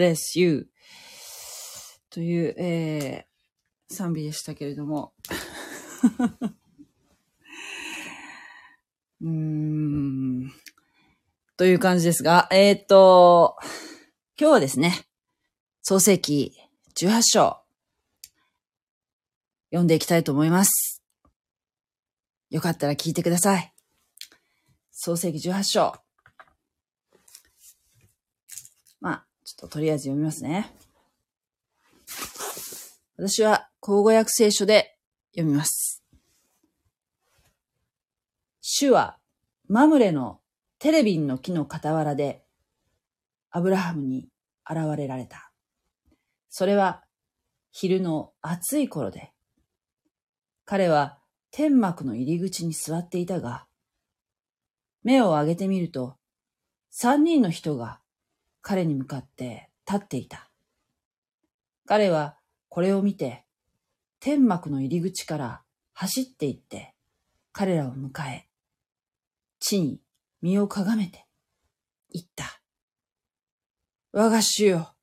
bless you. という、えー、賛美でしたけれども。うーん。という感じですが、えーっと、今日はですね、創世記18章、読んでいきたいと思います。よかったら聞いてください。創世記18章。まあ、ちょっととりあえず読みますね。私は、口語訳聖書で読みます。主は、マムレのテレビンの木の傍らで、アブラハムに現れられた。それは、昼の暑い頃で、彼は天幕の入り口に座っていたが、目を上げてみると、三人の人が彼に向かって立っていた。彼はこれを見て、天幕の入り口から走って行って、彼らを迎え、地に身をかがめて、言った。我が主よ、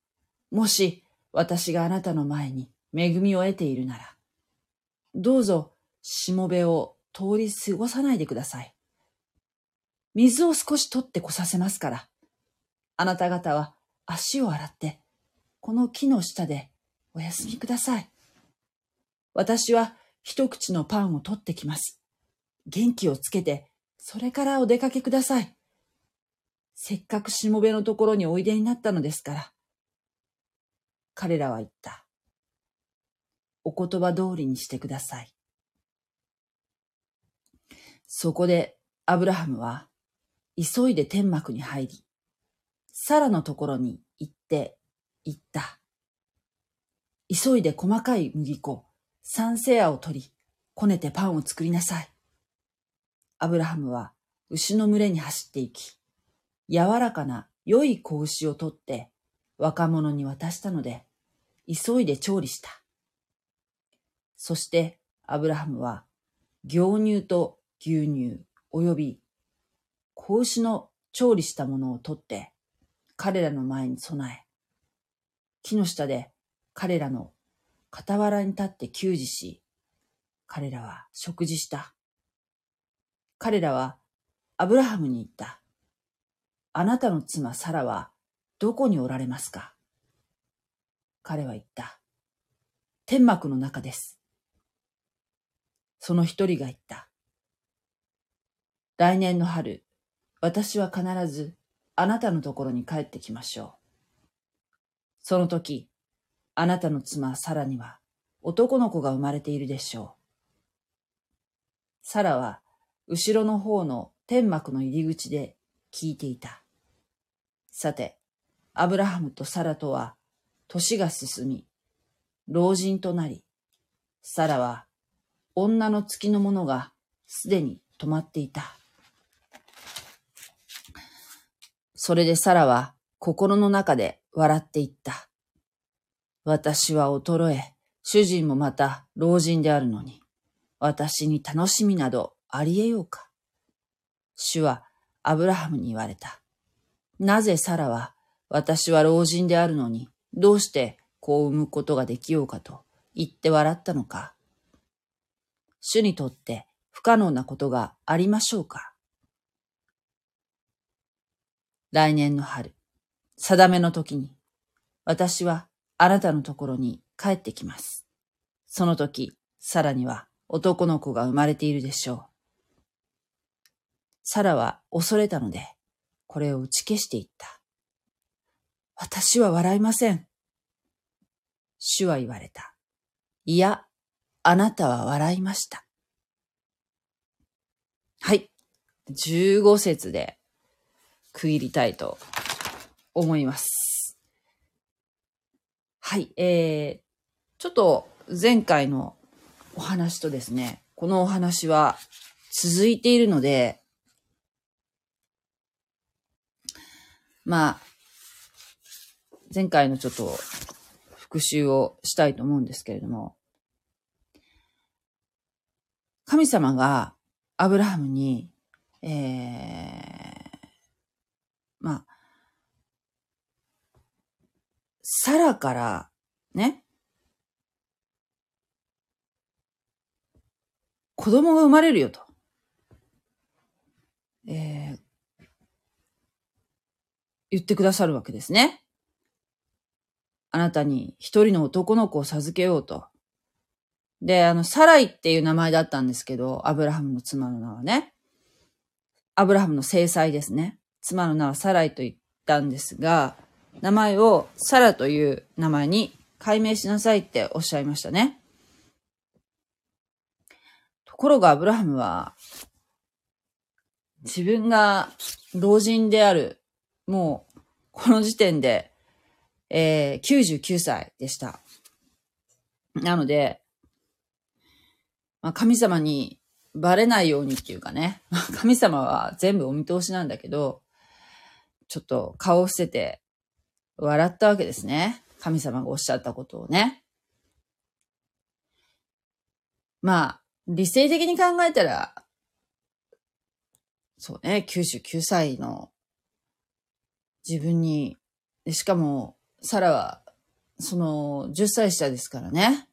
もし私があなたの前に恵みを得ているなら、どうぞしもべを通り過ごさないでください。水を少し取ってこさせますから、あなた方は足を洗って、この木の下でお休みください。私は一口のパンを取ってきます。元気をつけて、それからお出かけください。せっかくしもべのところにおいでになったのですから。彼らは言った。お言葉通りにしてください。そこでアブラハムは急いで天幕に入り、サラのところに行って言った。急いで細かい麦粉、サンセアを取り、こねてパンを作りなさい。アブラハムは牛の群れに走って行き、柔らかな良い子牛を取って若者に渡したので、急いで調理した。そしてアブラハムは牛乳と牛乳及び子牛の調理したものを取って彼らの前に備え、木の下で彼らの傍らに立って給仕し、彼らは食事した。彼らはアブラハムに言った。あなたの妻サラはどこにおられますか？彼は言った。天幕の中です。その一人が言った。来年の春、私は必ずあなたのところに帰ってきましょう。その時、あなたの妻サラには男の子が生まれているでしょう。サラは後ろの方の天幕の入り口で聞いていた。さて、アブラハムとサラとは年が進み、老人となり、サラは女の月のものがすでに止まっていた。それでサラは心の中で笑っていった。私は衰え、主人もまた老人であるのに、私に楽しみなどあり得ようか。主はアブラハムに言われた。なぜサラは私は老人であるのに、どうして子を産むことができようかと言って笑ったのか。主にとって不可能なことがありましょうか？来年の春、定めの時に、私はあなたのところに帰ってきます。その時、サラには男の子が生まれているでしょう。サラは恐れたので、これを打ち消していった。私は笑いません。主は言われた。いや、あなたは笑いました。はい。15節で区切りたいと思います。はい。えー、ちょっと前回のお話とですね、このお話は続いているので、まあ、前回のちょっと復習をしたいと思うんですけれども、神様がアブラハムに、えー、まあ、サラから、ね、子供が生まれるよと。えー、言ってくださるわけですね。あなたに一人の男の子を授けようと。で、あの、サライっていう名前だったんですけど、アブラハムの妻の名はね。アブラハムの制裁ですね。妻の名はサライと言ったんですが、名前をサラという名前に改名しなさいっておっしゃいましたね。ところがアブラハムは、自分が老人である、もう、この時点で、えー、99歳でした。なので、まあ、神様にバレないようにっていうかね、神様は全部お見通しなんだけど、ちょっと顔を伏せて笑ったわけですね。神様がおっしゃったことをね。まあ、理性的に考えたら、そうね、99歳の自分に、しかも、サラは、その、10歳下ですからね。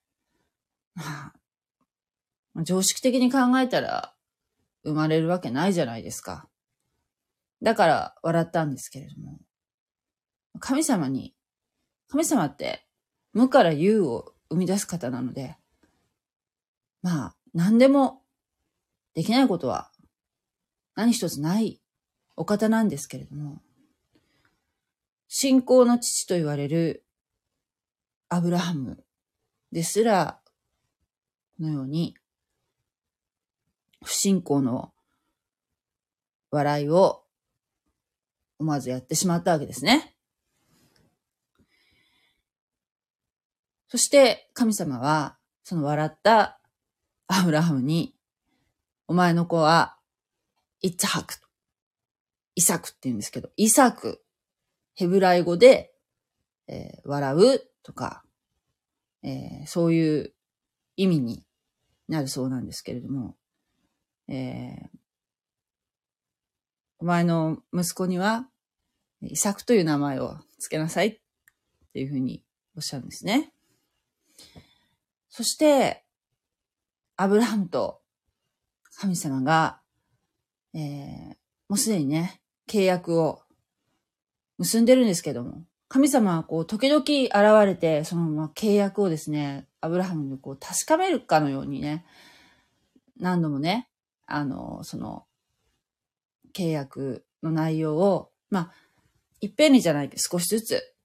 ま、常識的に考えたら、生まれるわけないじゃないですか。だから笑ったんですけれども。神様に、神様って無から有を生み出す方なので、まあ、何でもできないことは何一つないお方なんですけれども、信仰の父と言われるアブラハムですら、このように、不信仰の笑いを思わずやってしまったわけですね。そして神様は、その笑ったアブラハムに、お前の子は、イッツハク。イサクって言うんですけど、イサク。ヘブライ語で、えー、笑うとか、えー、そういう意味になるそうなんですけれども、えー、お前の息子には、イサクという名前を付けなさいっていうふうにおっしゃるんですね。そして、アブラハムと神様が、えー、もうすでにね、契約を結んでるんですけども、神様はこう、時々現れて、そのまま契約をですね、アブラハムにこう、確かめるかのようにね、何度もね、あの、その、契約の内容を、まあ、いっぺんにじゃないけど少しずつ、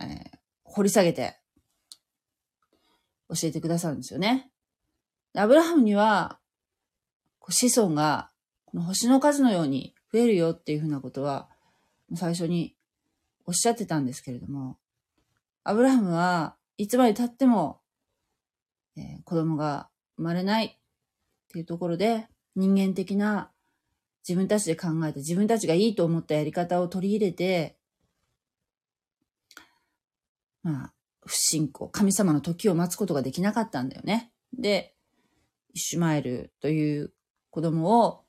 えー、掘り下げて教えてくださるんですよね。アブラハムには、子孫がこの星の数のように増えるよっていうふうなことは、最初におっしゃってたんですけれども、アブラハムはいつまで経っても、えー、子供が生まれないっていうところで、人間的な自分たちで考えて自分たちがいいと思ったやり方を取り入れて、まあ、不信仰、神様の時を待つことができなかったんだよね。で、イシュマエルという子供を、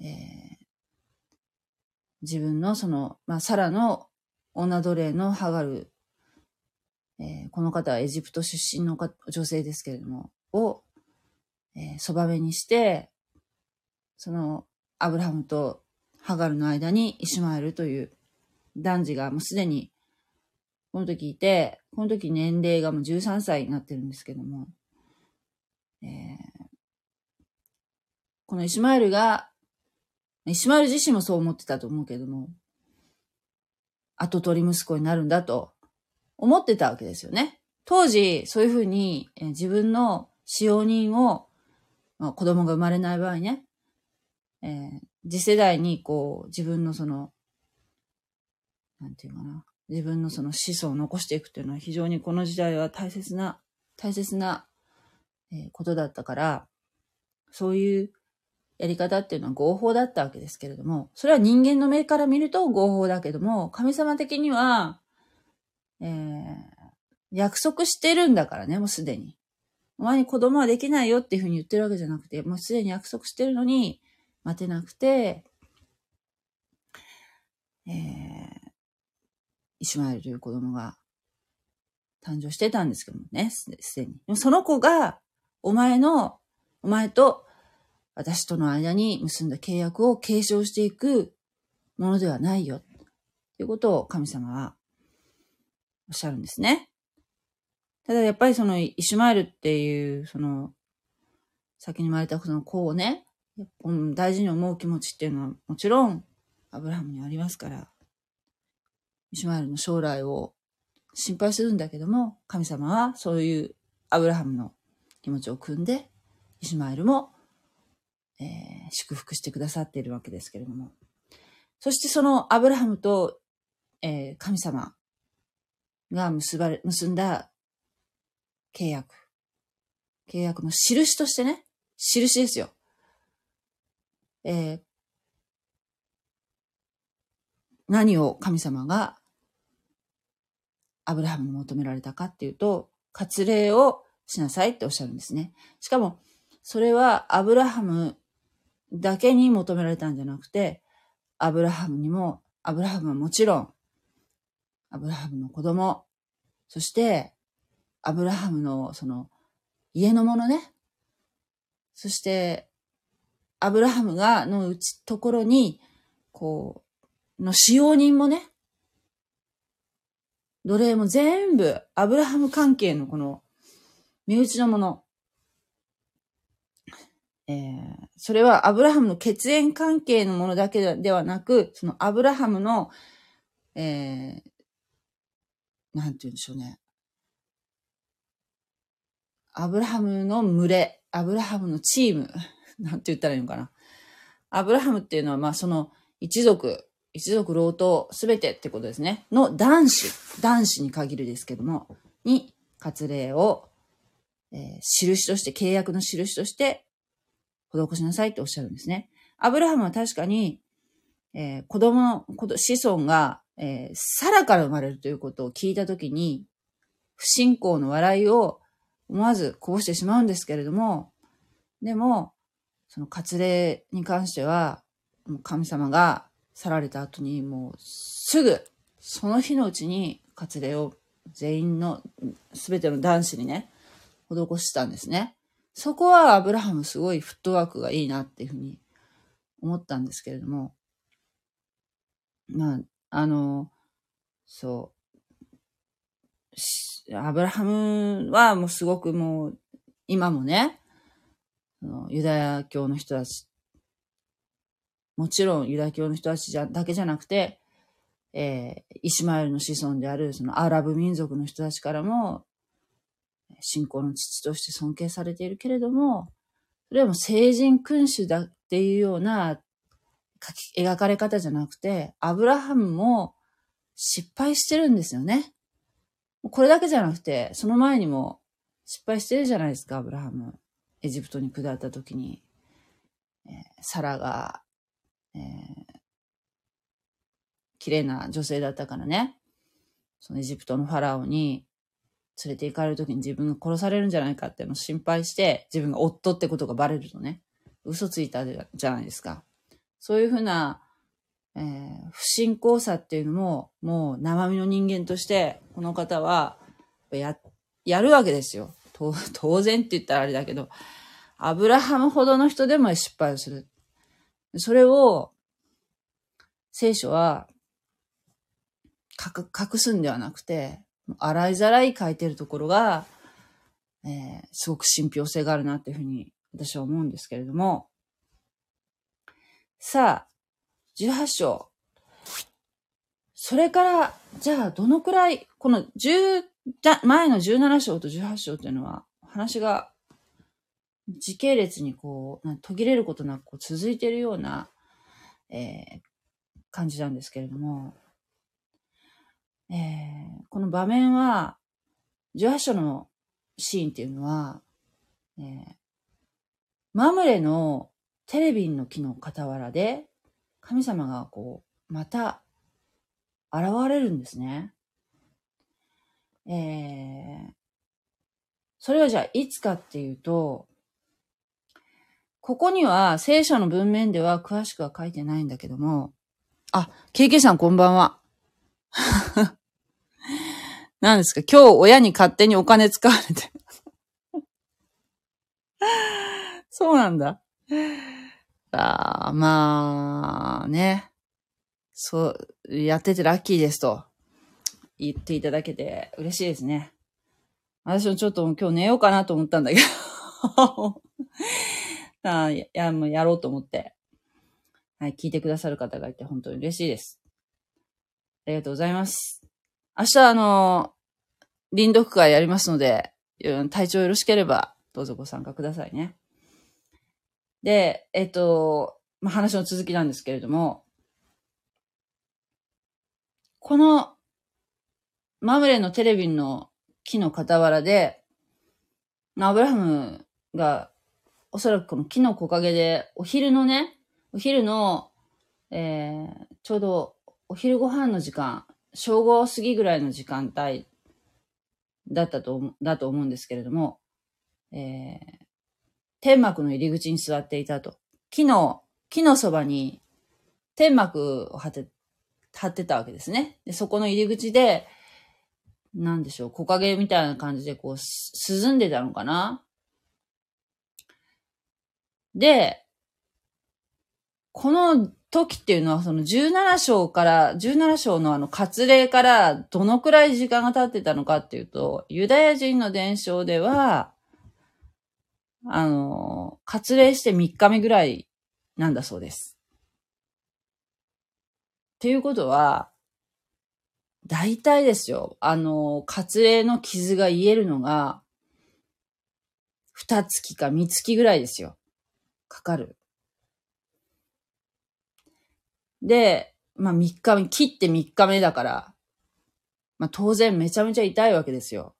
えー、自分のその、まあ、サラの女奴隷のハガル、えー、この方はエジプト出身の女性ですけれども、を、えー、そばめにして、その、アブラハムとハガルの間にイシュマエルという男児がもうすでにこの時いて、この時年齢がもう13歳になってるんですけども、えー、このイシュマエルが、イシュマエル自身もそう思ってたと思うけども、後取り息子になるんだと思ってたわけですよね。当時、そういうふうに、えー、自分の使用人を、まあ、子供が生まれない場合ね、えー、次世代にこう、自分のその、なんていうかな、自分のその子孫を残していくっていうのは非常にこの時代は大切な、大切な、えことだったから、そういうやり方っていうのは合法だったわけですけれども、それは人間の目から見ると合法だけども、神様的には、えー、約束してるんだからね、もうすでに。お前に子供はできないよっていうふうに言ってるわけじゃなくて、もうすでに約束してるのに、待てなくて、えー、イシュマエルという子供が誕生してたんですけどもね、すでに。でもその子が、お前の、お前と私との間に結んだ契約を継承していくものではないよ。ということを神様はおっしゃるんですね。ただやっぱりそのイシュマエルっていう、その、先に生まれたその子をね、うん大事に思う気持ちっていうのはもちろんアブラハムにありますから、イシュマエルの将来を心配するんだけども、神様はそういうアブラハムの気持ちを汲んで、イシュマエルも、えー、祝福してくださっているわけですけれども。そしてそのアブラハムと、えー、神様が結ばれ、結んだ契約。契約の印としてね、印ですよ。えー、何を神様がアブラハムに求められたかっていうと、割礼をしなさいっておっしゃるんですね。しかも、それはアブラハムだけに求められたんじゃなくて、アブラハムにも、アブラハムはもちろん、アブラハムの子供、そして、アブラハムのその家のものね。そして、アブラハムが、のうち、ところに、こう、の使用人もね、奴隷も全部、アブラハム関係のこの、身内のもの。えー、それはアブラハムの血縁関係のものだけではなく、そのアブラハムの、えー、なんて言うんでしょうね。アブラハムの群れ、アブラハムのチーム、なんて言ったらいいのかな。アブラハムっていうのは、まあその一族、一族老頭すべてってことですね。の男子、男子に限るですけども、に割礼を、えー、印として、契約の印として施しなさいっておっしゃるんですね。アブラハムは確かに、えー、子供の、子孫が、えー、サラから生まれるということを聞いたときに、不信仰の笑いを思わずこぼしてしまうんですけれども、でも、その割礼に関しては、神様が去られた後にもうすぐ、その日のうちに割礼を全員の、すべての男子にね、施したんですね。そこはアブラハムすごいフットワークがいいなっていうふうに思ったんですけれども、まあ、あの、そう、アブラハムはもうすごくもう、今もね、ユダヤ教の人たちもちろんユダヤ教の人たちじゃだけじゃなくて、えー、イシュマエルの子孫であるそのアラブ民族の人たちからも、信仰の父として尊敬されているけれども、それはもう聖人君主だっていうような描かれ方じゃなくて、アブラハムも失敗してるんですよね。これだけじゃなくて、その前にも失敗してるじゃないですか、アブラハム。エジプトに下った時に、えー、サラがえー、綺麗な女性だったからね、そのエジプトのファラオに連れて行かれる時に自分が殺されるんじゃないかっていうのを心配して、自分が夫ってことがバレるとね、嘘ついたじゃないですか。そういうふうな、えー、不信仰さっていうのも、もう生身の人間として、この方は、や、やるわけですよ。当然って言ったらあれだけど、アブラハムほどの人でも失敗をする。それを、聖書は、隠すんではなくて、洗いざらい書いてるところが、えー、すごく信憑性があるなっていうふうに私は思うんですけれども、さあ、18章。それから、じゃあ、どのくらい、この10、前の17章と18章というのは、話が時系列にこう、途切れることなく続いているような、えー、感じなんですけれども、えー、この場面は、18章のシーンっていうのは、えー、マムレのテレビの木の傍らで、神様がこう、また現れるんですね。えー、それはじゃあいつかっていうと、ここには聖書の文面では詳しくは書いてないんだけども、あ、KK さんこんばんは。何ですか？今日親に勝手にお金使われて。そうなんだ。あまあ、ね。そう、やっててラッキーですと言っていただけて嬉しいですね。私もちょっと今日寝ようかなと思ったんだけど あや、もうやろうと思って。はい、聞いてくださる方がいて本当に嬉しいです。ありがとうございます。明日、あの、臨読会やりますので、体調よろしければ、どうぞご参加くださいね。で、えっと、まあ、話の続きなんですけれども、この、マムレのテレビの木の傍らで、アブラハムが、おそらくこの木の木陰で、お昼のね、お昼の、えー、ちょうどお昼ご飯の時間、正午過ぎぐらいの時間帯だったと、だと思うんですけれども、えー、天幕の入り口に座っていたと。木の、木のそばに天幕を張って、張ってたわけですね。で、そこの入り口で、なんでしょう、木陰みたいな感じでこう、涼んでたのかな？で、この時っていうのはその17章から、17章のあの割礼からどのくらい時間が経ってたのかっていうと、ユダヤ人の伝承では、あの、割礼して3日目ぐらいなんだそうです。っていうことは、大体ですよ。あの、割礼の傷が癒えるのが、二月か三月ぐらいですよ。かかる。で、まあ3日目、切って3日目だから、まあ当然めちゃめちゃ痛いわけですよ。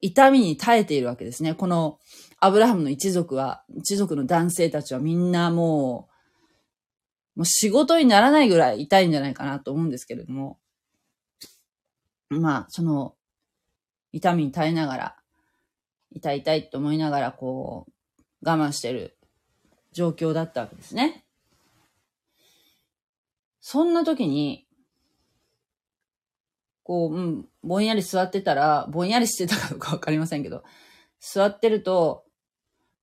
痛みに耐えているわけですね。このアブラハムの一族は、一族の男性たちはみんなもう、もう仕事にならないぐらい痛いんじゃないかなと思うんですけれども、まあ、その、痛みに耐えながら、痛い痛いと思いながら、こう、我慢してる状況だったわけですね。そんな時に、こう、うん、ぼんやり座ってたら、ぼんやりしてたかどうかわかりませんけど、座ってると、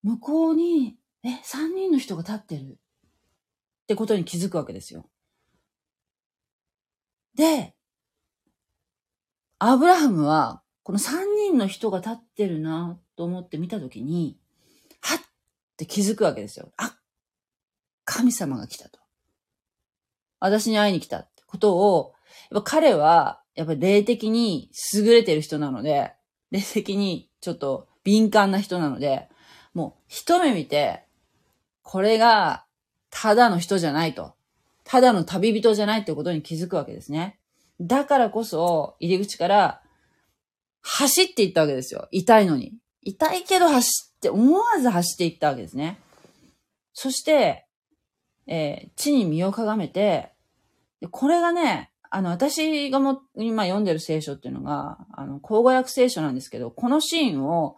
向こうに、え、三人の人が立ってるってことに気づくわけですよ。で、アブラハムは、この三人の人が立ってるなと思って見たときに、はっって気づくわけですよ。あ、神様が来たと。私に会いに来たってことを、やっぱ彼は、やっぱり霊的に優れてる人なので、霊的にちょっと敏感な人なので、もう一目見て、これがただの人じゃないと。ただの旅人じゃないってことに気づくわけですね。だからこそ、入り口から走っていったわけですよ。痛いのに。痛いけど走って、思わず走っていったわけですね。そして、えー、地に身をかがめて、これがね、あの、私がも、今読んでる聖書っていうのが、あの、口語訳聖書なんですけど、このシーンを、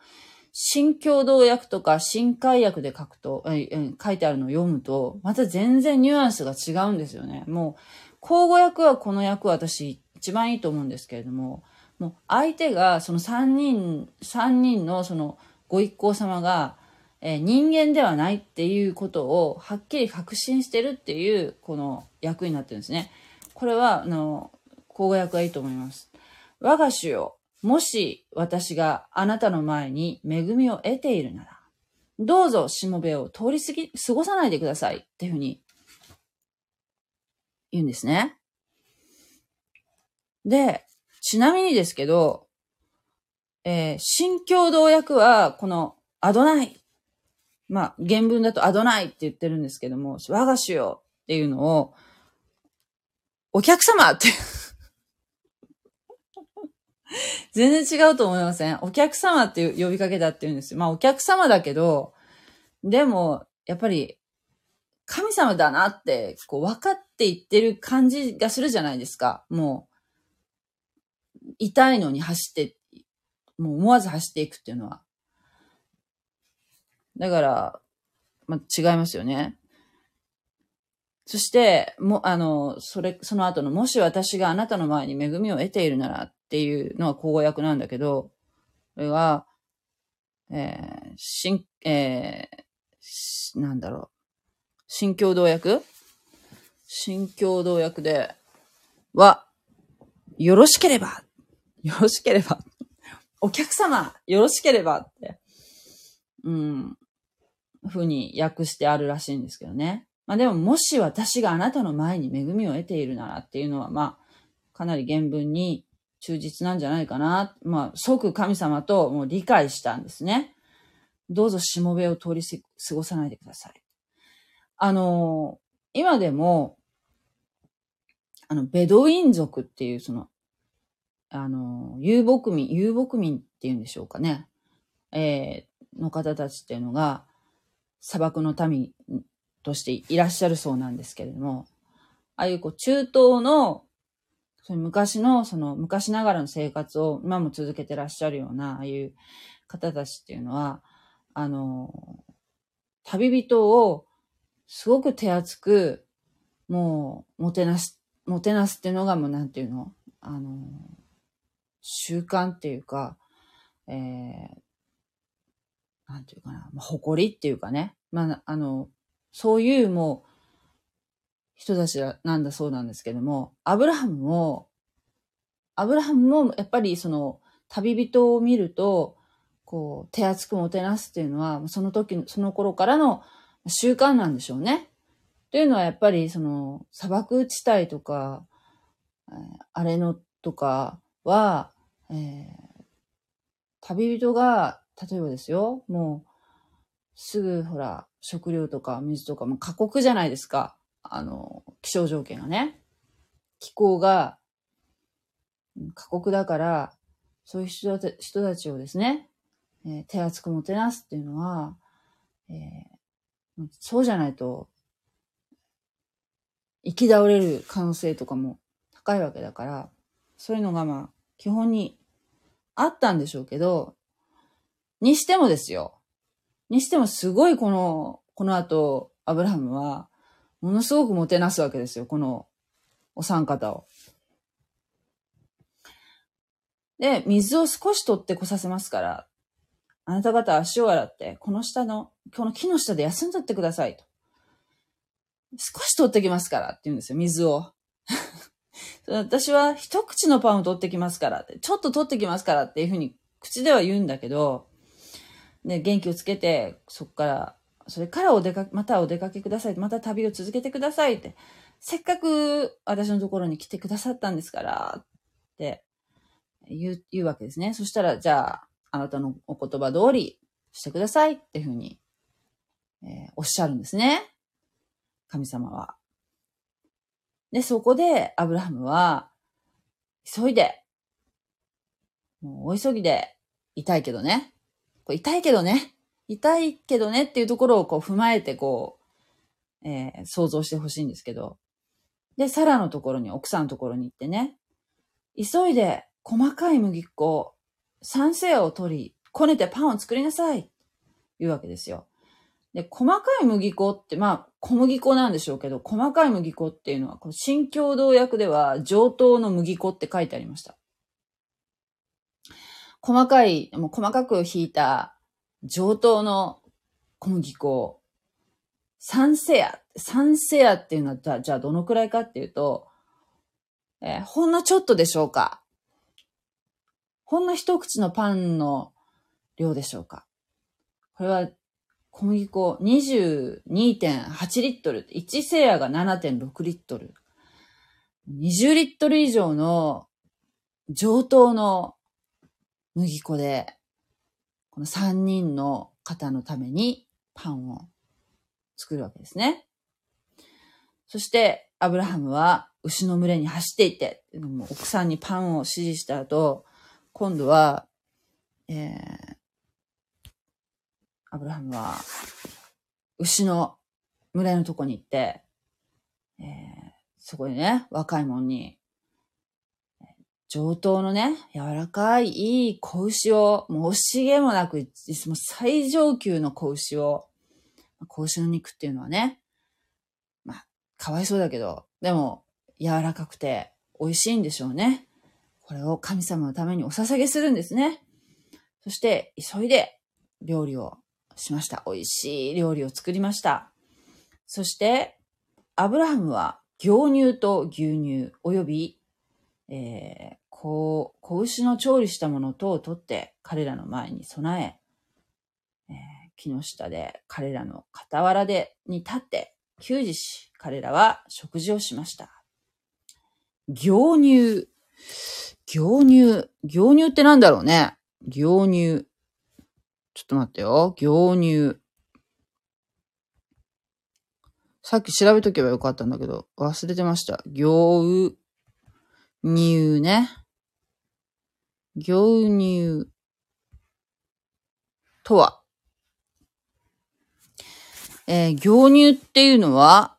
新共同訳とか新海訳で書くと、え書いてあるのを読むと、また全然ニュアンスが違うんですよね。もう、口語訳はこの訳は私一番いいと思うんですけれども、もう相手がその三人、三人のそのご一行様が、えー、人間ではないっていうことをはっきり確信してるっていうこの役になってるんですね。これは、あの、口語訳はいいと思います。我が主よ、もし私があなたの前に恵みを得ているなら、どうぞしもべを通り過ぎ、過ごさないでくださいっていうふうに言うんですね。で、ちなみにですけど、えー、新共同訳は、このアドナイ。まあ、原文だとアドナイって言ってるんですけども、我が主よっていうのを、お客様って 全然違うと思いませんお客様っていう呼びかけだって言うんですよ。まあお客様だけど、でも、やっぱり、神様だなって、こう分かっていってる感じがするじゃないですか。もう、痛いのに走って、もう思わず走っていくっていうのは。だから、まあ違いますよね。そして、も、あの、それ、その後の、もし私があなたの前に恵みを得ているならっていうのは口語訳なんだけど、これが、えー、新、えー、なんだろう。新共同訳？新共同訳では、よろしければ、よろしければ、お客様、よろしければって、うん、ふうに訳してあるらしいんですけどね。まあでも、もし私があなたの前に恵みを得ているならっていうのは、まあ、かなり原文に忠実なんじゃないかな。まあ、即神様ともう理解したんですね。どうぞしもべを通り過ごさないでください。あの、今でも、あの、ベドウィン族っていう、その、あの、遊牧民、遊牧民っていうんでしょうかね。えー、の方たちっていうのが、砂漠の民としていらっしゃるそうなんですけれども、ああいうこう中東の、その昔の、その昔ながらの生活を今も続けてらっしゃるような、ああいう方たちっていうのは、あの、旅人をすごく手厚く、もう、もてなす、もてなすっていうのがもうなんていうの？あの、習慣っていうか、えー、なんていうかな、まあ、誇りっていうかね。まあ、あの、そういうもう、人たちなんだそうなんですけども、アブラハムも、アブラハムもやっぱりその旅人を見ると、こう、手厚くもてなすっていうのは、その時、その頃からの習慣なんでしょうね。というのはやっぱりその砂漠地帯とか、えー、あれのとかは、えー、旅人が、例えばですよ、もう、すぐほら、食料とか水とかも過酷じゃないですか。あの、気象条件がね。気候が過酷だから、そういう人たちをですね、えー、手厚くもてなすっていうのは、えー、そうじゃないと、生き倒れる可能性とかも高いわけだから、そういうのがまあ、基本にあったんでしょうけど、にしてもですよ。にしてもすごいこの、この後、アブラハムは、ものすごくもてなすわけですよ、このお三方を。で、水を少し取ってこさせますから、あなた方足を洗って、この下の、この木の下で休んでってくださいと。少し取ってきますからって言うんですよ、水を。私は一口のパンを取ってきますからって、ちょっと取ってきますからっていうふうに口では言うんだけど、ね、元気をつけて、そこから、それからお出かけ、またお出かけください。また旅を続けてくださいって。せっかく私のところに来てくださったんですから、って言う、言うわけですね。そしたら、じゃあ、あなたのお言葉通りしてくださいっていうふうに、えー、おっしゃるんですね。神様は。で、そこで、アブラハムは、急いで、もう大急ぎで、痛いけどね。こ痛いけどね。痛いけどねっていうところをこう踏まえてこう、えー、想像してほしいんですけど。で、サラのところに、奥さんのところに行ってね、急いで細かい麦粉、酸性を取り、こねてパンを作りなさい。言うわけですよ。で、細かい麦粉って、まあ、小麦粉なんでしょうけど、細かい麦粉っていうのは、この新共同訳では、上等の麦粉って書いてありました。細かい、もう細かく引いた上等の小麦粉。サンセア。サンセアっていうのは、じゃあ、じゃあどのくらいかっていうと、えー、ほんのちょっとでしょうかほんの一口のパンの量でしょうか？これは小麦粉22.8リットル。1セアが7.6リットル。20リットル以上の上等の麦粉で、この3人の方のためにパンを作るわけですね。そして、アブラハムは牛の群れに走っていて、奥さんにパンを指示した後、今度は、えー、アブラハムは、牛の群れのとこに行って、えー、そこでね、若い者に、上等のね、柔らかい、いい子牛を、もう惜しげもなく、もう最上級の子牛を、子牛の肉っていうのはね、まあ、かわいそうだけど、でも、柔らかくて美味しいんでしょうね。これを神様のためにお捧げするんですね。そして、急いで料理をしました。美味しい料理を作りました。そして、アブラハムは牛乳と牛乳及び、えー、子子牛の調理したもの等を取って彼らの前に備え、えー木の下で彼らの傍らでに立って給仕し、彼らは食事をしました。牛乳。牛乳。牛乳ってなんだろうね。牛乳。ちょっと待ってよ。牛乳。さっき調べとけばよかったんだけど、忘れてました。牛乳ね。牛乳とは、えー牛乳っていうのは、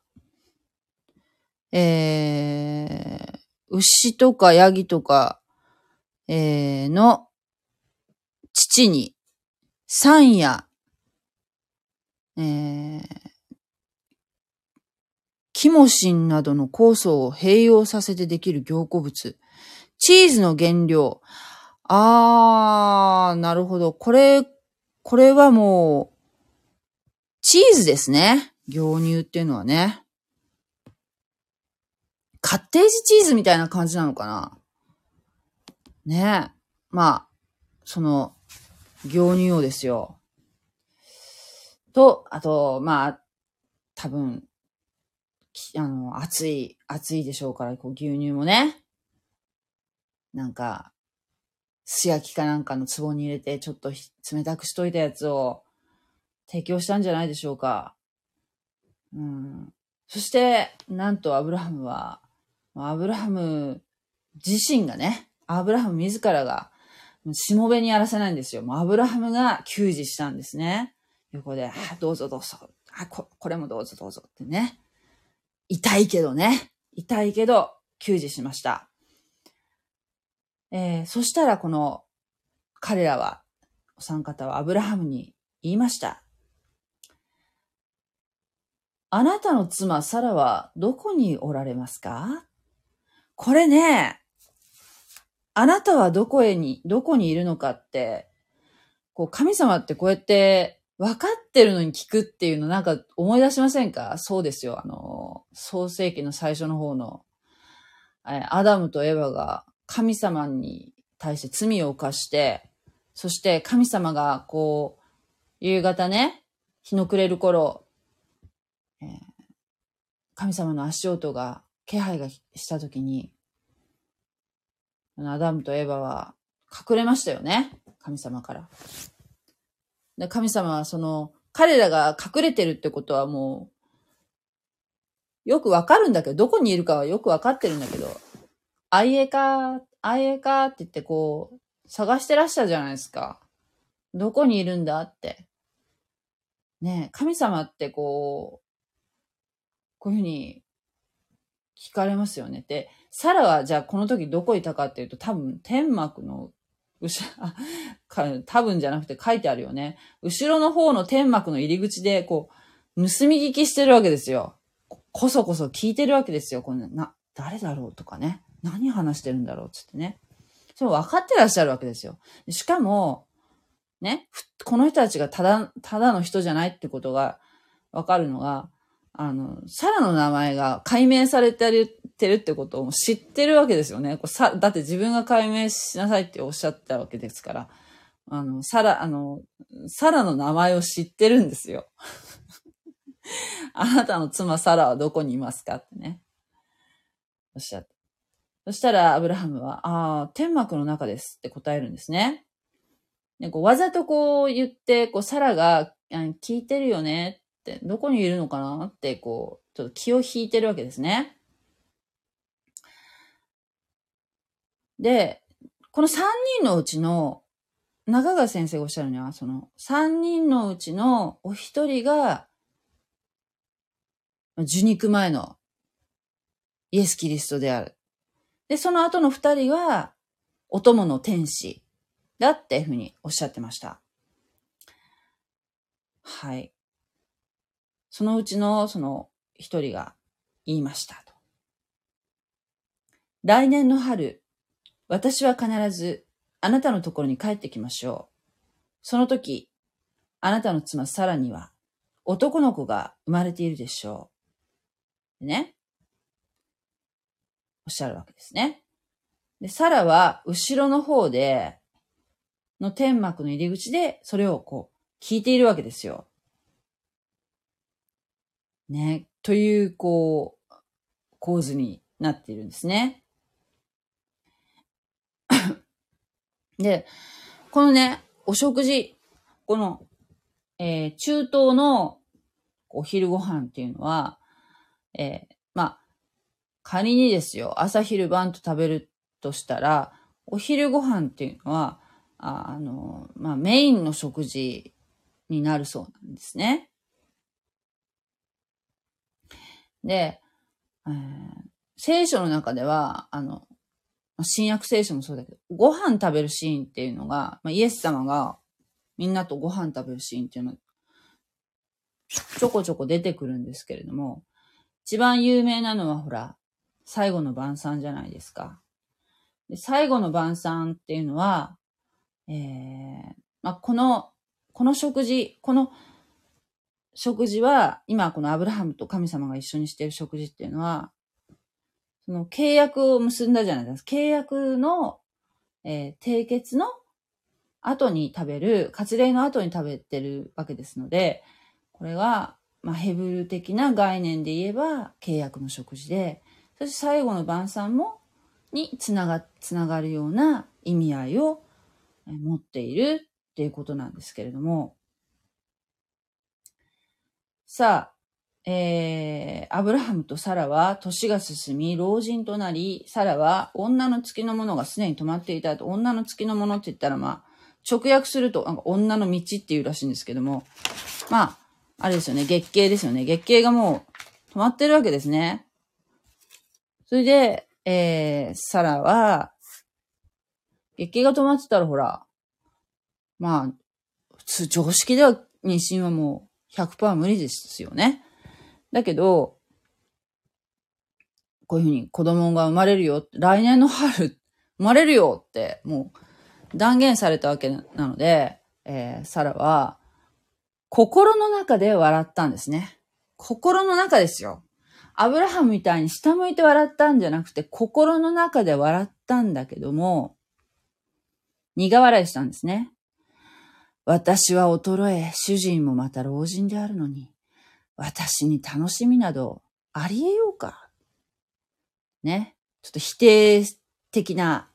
えー牛とかヤギとか、えーの乳に酸や、えーキモシンなどの酵素を併用させてできる凝固物。チーズの原料。あー、なるほど。これ、これはもう、チーズですね。牛乳っていうのはね。カッテージチーズみたいな感じなのかな？ねえ。まあ、その、牛乳をですよ。と、あと、まあ、多分、あの、暑い、暑いでしょうから、こう牛乳もね。なんか、素焼きかなんかの壺に入れて、ちょっと冷たくしといたやつを提供したんじゃないでしょうか。うん。そして、なんとアブラハムは、アブラハム自身がね、アブラハム自らが、しもべにやらせないんですよ。もうアブラハムが給仕したんですね。横で、あ、どうぞどうぞ。あ、こ、これもどうぞどうぞってね。痛いけどね。痛いけど、給仕しました。えーそしたらこの、彼らは、お三方はアブラハムに言いました。あなたの妻サラはどこにおられますか？これね、あなたはどこへに、どこにいるのかって、こう神様ってこうやって分かってるのに聞くっていうのなんか思い出しませんか？そうですよ。あの、創世記の最初の方の、アダムとエヴァが神様に対して罪を犯して、そして神様がこう、夕方ね、日の暮れる頃、え神様の足音が、気配がしたときに、アダムとエヴァは隠れましたよね。神様から。で神様はその、彼らが隠れてるってことはもう、よくわかるんだけど、どこにいるかはよくわかってるんだけど、あいえか、あいえかって言ってこう、探してらっしゃるじゃないですか。どこにいるんだって。ね神様ってこう、こういうふうに聞かれますよね。で、サラはじゃあこの時どこいたかっていうと多分天幕の後ろ、多分じゃなくて書いてあるよね。後ろの方の天幕の入り口でこう、盗み聞きしてるわけですよ。こそこそ聞いてるわけですよ。このな、誰だろうとかね。何話してるんだろうつってね。それ分かってらっしゃるわけですよ。しかも、ね、この人たちがただ、ただの人じゃないってことが分かるのが、あの、サラの名前が解明されてるってことを知ってるわけですよね。こうさだって自分が解明しなさいっておっしゃったわけですから。あの、サラ、あの、サラの名前を知ってるんですよ。あなたの妻サラはどこにいますかってね。おっしゃって。そしたら、アブラハムは、ああ、天幕の中ですって答えるんですね。でこうわざとこう言って、こう、サラが、聞いてるよね、どこにいるのかなって、こう、ちょっと気を引いてるわけですね。で、この3人のうちの、中川先生がおっしゃるには、その3人のうちのお一人が、受肉前のイエス・キリストである。で、その後の二人は、お供の天使だっていうふうにおっしゃってました。はい。そのうちの、その一人が言いましたと。来年の春、私は必ずあなたのところに帰ってきましょう。その時、あなたの妻サラには男の子が生まれているでしょう。ね。おっしゃるわけですね。で、サラは後ろの方で、の天幕の入り口でそれをこう聞いているわけですよ。ね。という、こう、構図になっているんですね。で、このね、お食事、この、えー、中東のお昼ご飯っていうのは、えー、まあ、仮にですよ、朝昼晩と食べるとしたら、お昼ご飯っていうのは、ああの、まあ、メインの食事になるそうなんですね。で、えー、聖書の中では、あの、新約聖書もそうだけど、ご飯食べるシーンっていうのが、まあ、イエス様がみんなとご飯食べるシーンっていうのは、ちょこちょこ出てくるんですけれども、一番有名なのはほら、最後の晩餐じゃないですか。で最後の晩餐っていうのは、えー、まあ、この、この食事、この食事は、今このアブラハムと神様が一緒にしている食事っていうのは、その契約を結んだじゃないですか。契約の、えー、締結の後に食べる、割礼の後に食べてるわけですので、これは、まあ、ヘブル的な概念で言えば契約の食事で、そして最後の晩餐も、につなが、つながるような意味合いを持っているっていうことなんですけれども、さあ、えー、アブラハムとサラは年が進み、老人となり、サラは女の月のものがすでに止まっていたと、女の月のものって言ったら、まあ、直訳すると、なんか女の道っていうらしいんですけども、まあ、あれですよね、月経ですよね。月経がもう止まってるわけですね。それで、えー、サラは、月経が止まってたらほら、まあ、普通常識では妊娠はもう100%無理ですよね。だけど、こういうふうに子供が生まれるよ、来年の春、生まれるよって、もう断言されたわけなので、えー、サラは、心の中で笑ったんですね。心の中ですよ。アブラハムみたいに下向いて笑ったんじゃなくて、心の中で笑ったんだけども、苦笑いしたんですね。私は衰え、主人もまた老人であるのに、私に楽しみなどありえようか。ね。ちょっと否定的な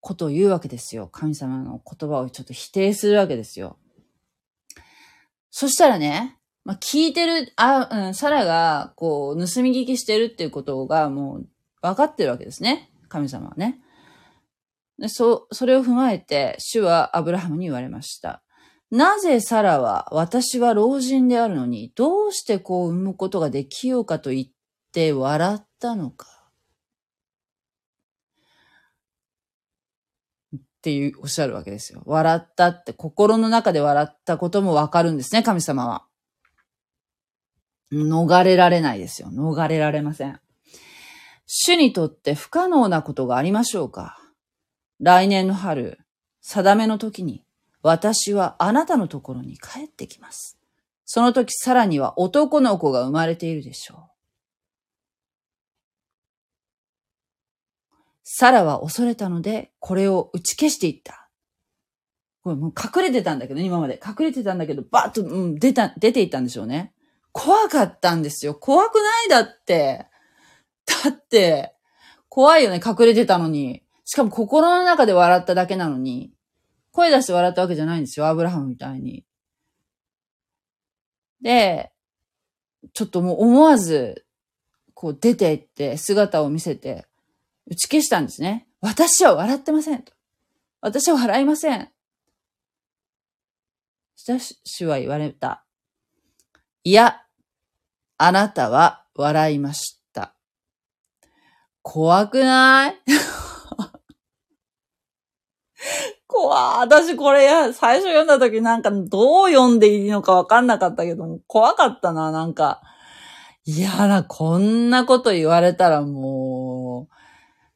ことを言うわけですよ。神様の言葉をちょっと否定するわけですよ。そしたらね、まあ、聞いてる、あ、うん、サラが、こう、盗み聞きしてるっていうことがもう分かってるわけですね。神様はね。でそ、それを踏まえて、主はアブラハムに言われました。なぜサラは、私は老人であるのに、どうしてこう産むことができようかと言って笑ったのか。っていう、おっしゃるわけですよ。笑ったって、心の中で笑ったこともわかるんですね、神様は。逃れられないですよ。逃れられません。主にとって不可能なことがありましょうか来年の春、定めの時に、私はあなたのところに帰ってきます。その時さらには男の子が生まれているでしょう。サラは恐れたので、これを打ち消していった。これもう隠れてたんだけど、ね今まで。隠れてたんだけど、バッと、うん、出た、出ていったんでしょうね。怖かったんですよ。怖くないだって。だって、怖いよね、隠れてたのに。しかも心の中で笑っただけなのに。声出して笑ったわけじゃないんですよ、アブラハムみたいに。で、ちょっともう思わず、こう出て行って姿を見せて、打ち消したんですね。私は笑ってません。と私は笑いません。した主は言われた。いや、あなたは笑いました。怖くない？怖私これや、最初読んだ時なんかどう読んでいいのかわかんなかったけど、怖かったな、なんか。いやな、こんなこと言われたらも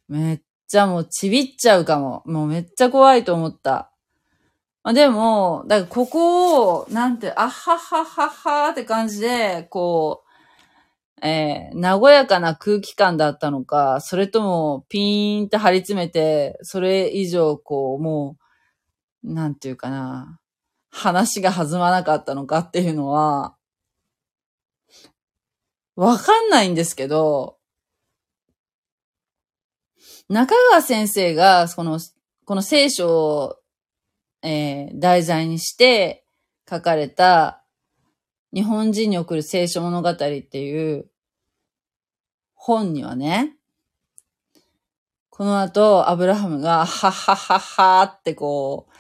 う、めっちゃもうちびっちゃうかも。もうめっちゃ怖いと思った。ま、でも、だからここを、なんて、あははははって感じで、こう、えー、和やかな空気感だったのか、それともピーンって張り詰めて、それ以上、こう、もう、なんていうかな、話が弾まなかったのかっていうのは、わかんないんですけど、中川先生が、この、この聖書をえー、題材にして書かれた日本人に送る聖書物語っていう本にはね、この後、アブラハムが、はっはっはっはってこう、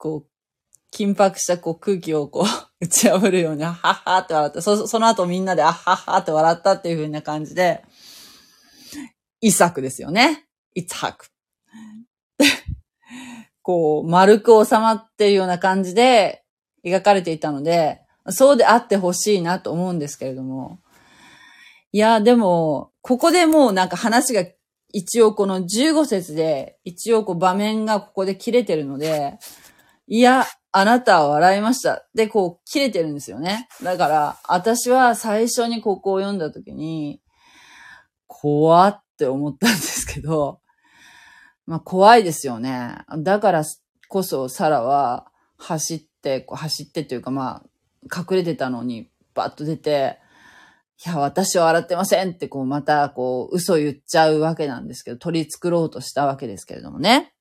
こう、緊迫したこう空気をこう、打ち破るように、ははっはって笑った。そ、その後みんなで、あはっはって笑ったっていう風な感じで、イサクですよね。イツハク。こう、丸く収まってるような感じで描かれていたので、そうであってほしいなと思うんですけれども。いや、でも、ここでもうなんか話が一応この15節で、一応こう場面がここで切れてるので、いや、あなたは笑いました。で、こう切れてるんですよね。だから、私は最初にここを読んだ時に、怖って思ったんですけど、まあ怖いですよね。だからこそサラは走って、こう走ってというかまあ隠れてたのにバッと出て、いや、私は笑ってませんってこうまたこう嘘言っちゃうわけなんですけど、取り繕ろうとしたわけですけれどもね。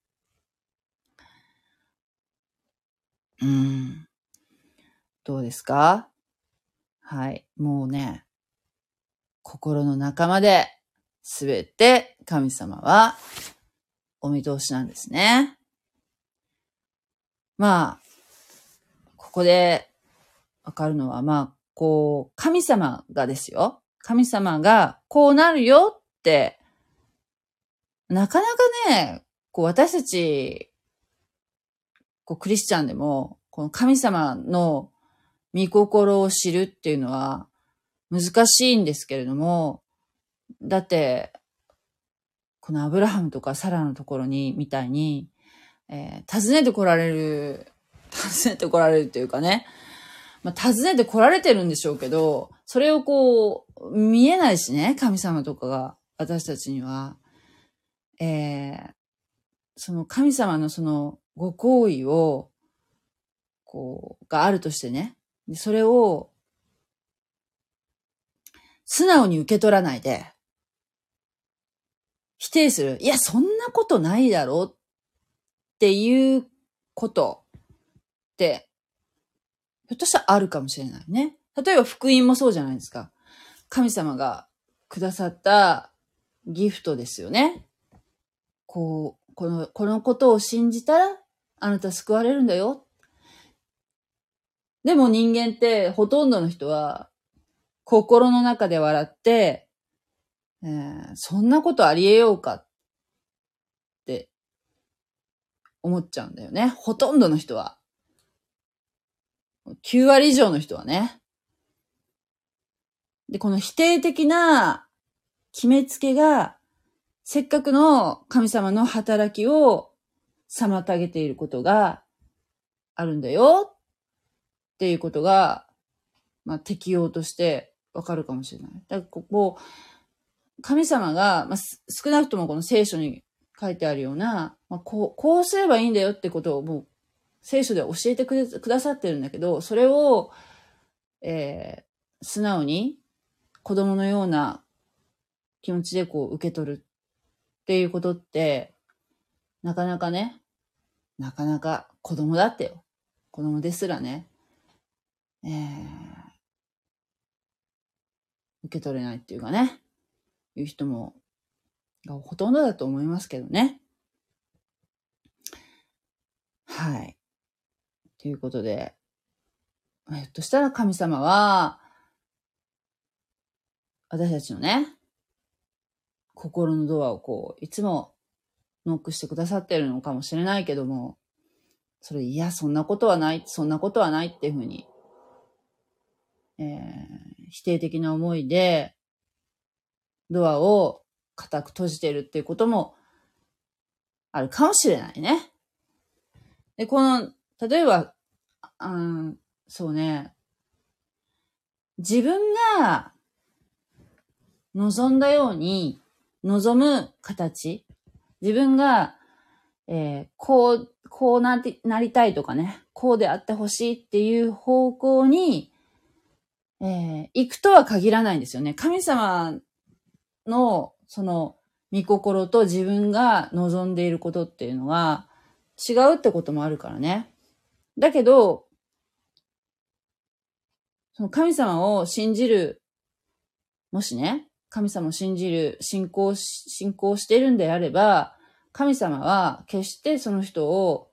うん。どうですか？はい。もうね、心の仲間で、すべて神様はお見通しなんですね。まあ、ここでわかるのは、まあ、こう、神様がですよ。神様がこうなるよって、なかなかね、こう私たち、こうクリスチャンでも、この神様の見心を知るっていうのは難しいんですけれども、だって、このアブラハムとかサラのところに、みたいに、えー、訪ねて来られる、訪ねて来られるというかね、まあ、訪ねて来られてるんでしょうけど、それをこう、見えないしね、神様とかが、私たちには。えー、その神様のそのご行為を、こう、があるとしてね、それを、素直に受け取らないで、否定する。いや、そんなことないだろうっていうことって、ひょっとしたらあるかもしれないね。例えば福音もそうじゃないですか。神様がくださったギフトですよね。こう、この、このことを信じたら、あなた救われるんだよ。でも人間ってほとんどの人は心の中で笑ってえー、そんなことありえようかって思っちゃうんだよね。ほとんどの人は。9割以上の人はね。で、この否定的な決めつけが、せっかくの神様の働きを妨げていることがあるんだよっていうことが、まあ、適用としてわかるかもしれない。だからここ、神様が、まあ、少なくともこの聖書に書いてあるような、まあ、こう、こうすればいいんだよってことをもう聖書で教えてくれくださってるんだけど、それを、えー、素直に子供のような気持ちでこう受け取るっていうことって、なかなかね、なかなか子供だってよ。子供ですらね、えー、受け取れないっていうかね。いう人も、がほとんどだと思いますけどね。はい。ということで、ひょっとしたら神様は、私たちのね、心のドアをこう、いつもノックしてくださってるのかもしれないけども、それ、いや、そんなことはない、そんなことはないっていうふうに、えー、否定的な思いで、ドアを固く閉じてるっていうこともあるかもしれないね。で、この、例えば、うん、そうね、自分が望んだように望む形、自分が、えー、こう、こうなってなりたいとかね、こうであってほしいっていう方向に、えー、行くとは限らないんですよね。神様の、その、見心と自分が望んでいることっていうのは違うってこともあるからね。だけど、その神様を信じる、もしね、神様を信じる、信仰し、信仰してるんであれば、神様は決してその人を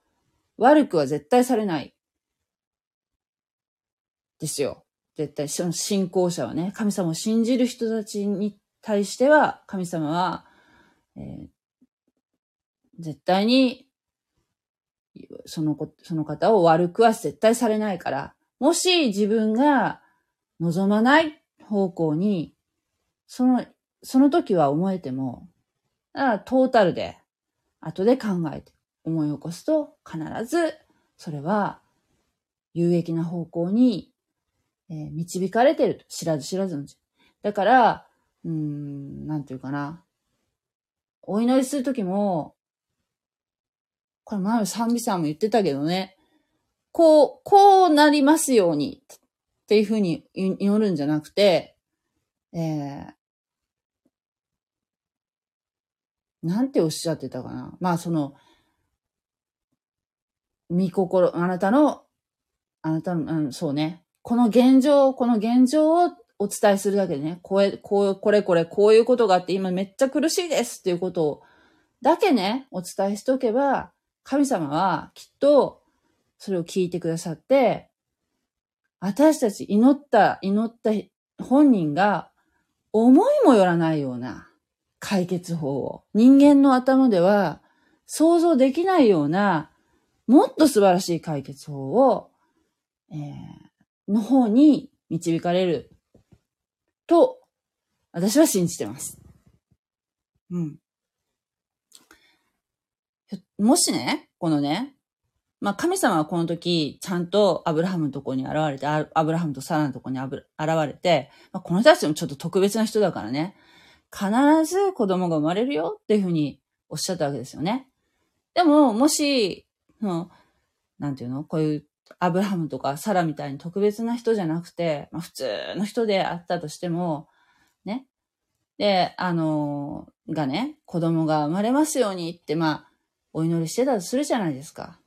悪くは絶対されない。ですよ。絶対、その信仰者はね、神様を信じる人たちに対しては、神様はえー、絶対に、その子、その方を悪くは絶対されないから、もし自分が望まない方向に、その、その時は思えても、トータルで、後で考えて思い起こすと、必ず、それは、有益な方向に、えー、導かれてると。知らず知らずのだから、うーん、なんていうかな。お祈りするときも、これ前の賛美さんも言ってたけどね、こう、こうなりますようにっていうふうに祈るんじゃなくて、えー、なんておっしゃってたかな。まあその、見心、あなたの、あなたの、うん、そうね。この現状、この現状をお伝えするだけでね、これ、こう、これこれ、こういうことがあって今めっちゃ苦しいですっていうことを、だけね、お伝えしておけば、神様はきっとそれを聞いてくださって、私たち祈った、祈った本人が思いもよらないような解決法を、人間の頭では想像できないような、もっと素晴らしい解決法を、えー、の方に導かれると、私は信じてます。うん。もしね、このね、まあ神様はこの時、ちゃんとアブラハムのとこに現れて、アブラハムとサラのとこに現れて、まあ、この人たちもちょっと特別な人だからね、必ず子供が生まれるよっていうふうにおっしゃったわけですよね。でも、もし、その、なんていうの？こういうアブラハムとかサラみたいに特別な人じゃなくて、まあ、普通の人であったとしても、ね？で、あの、がね、子供が生まれますようにって、まあ、お祈りしてたとするじゃないですか。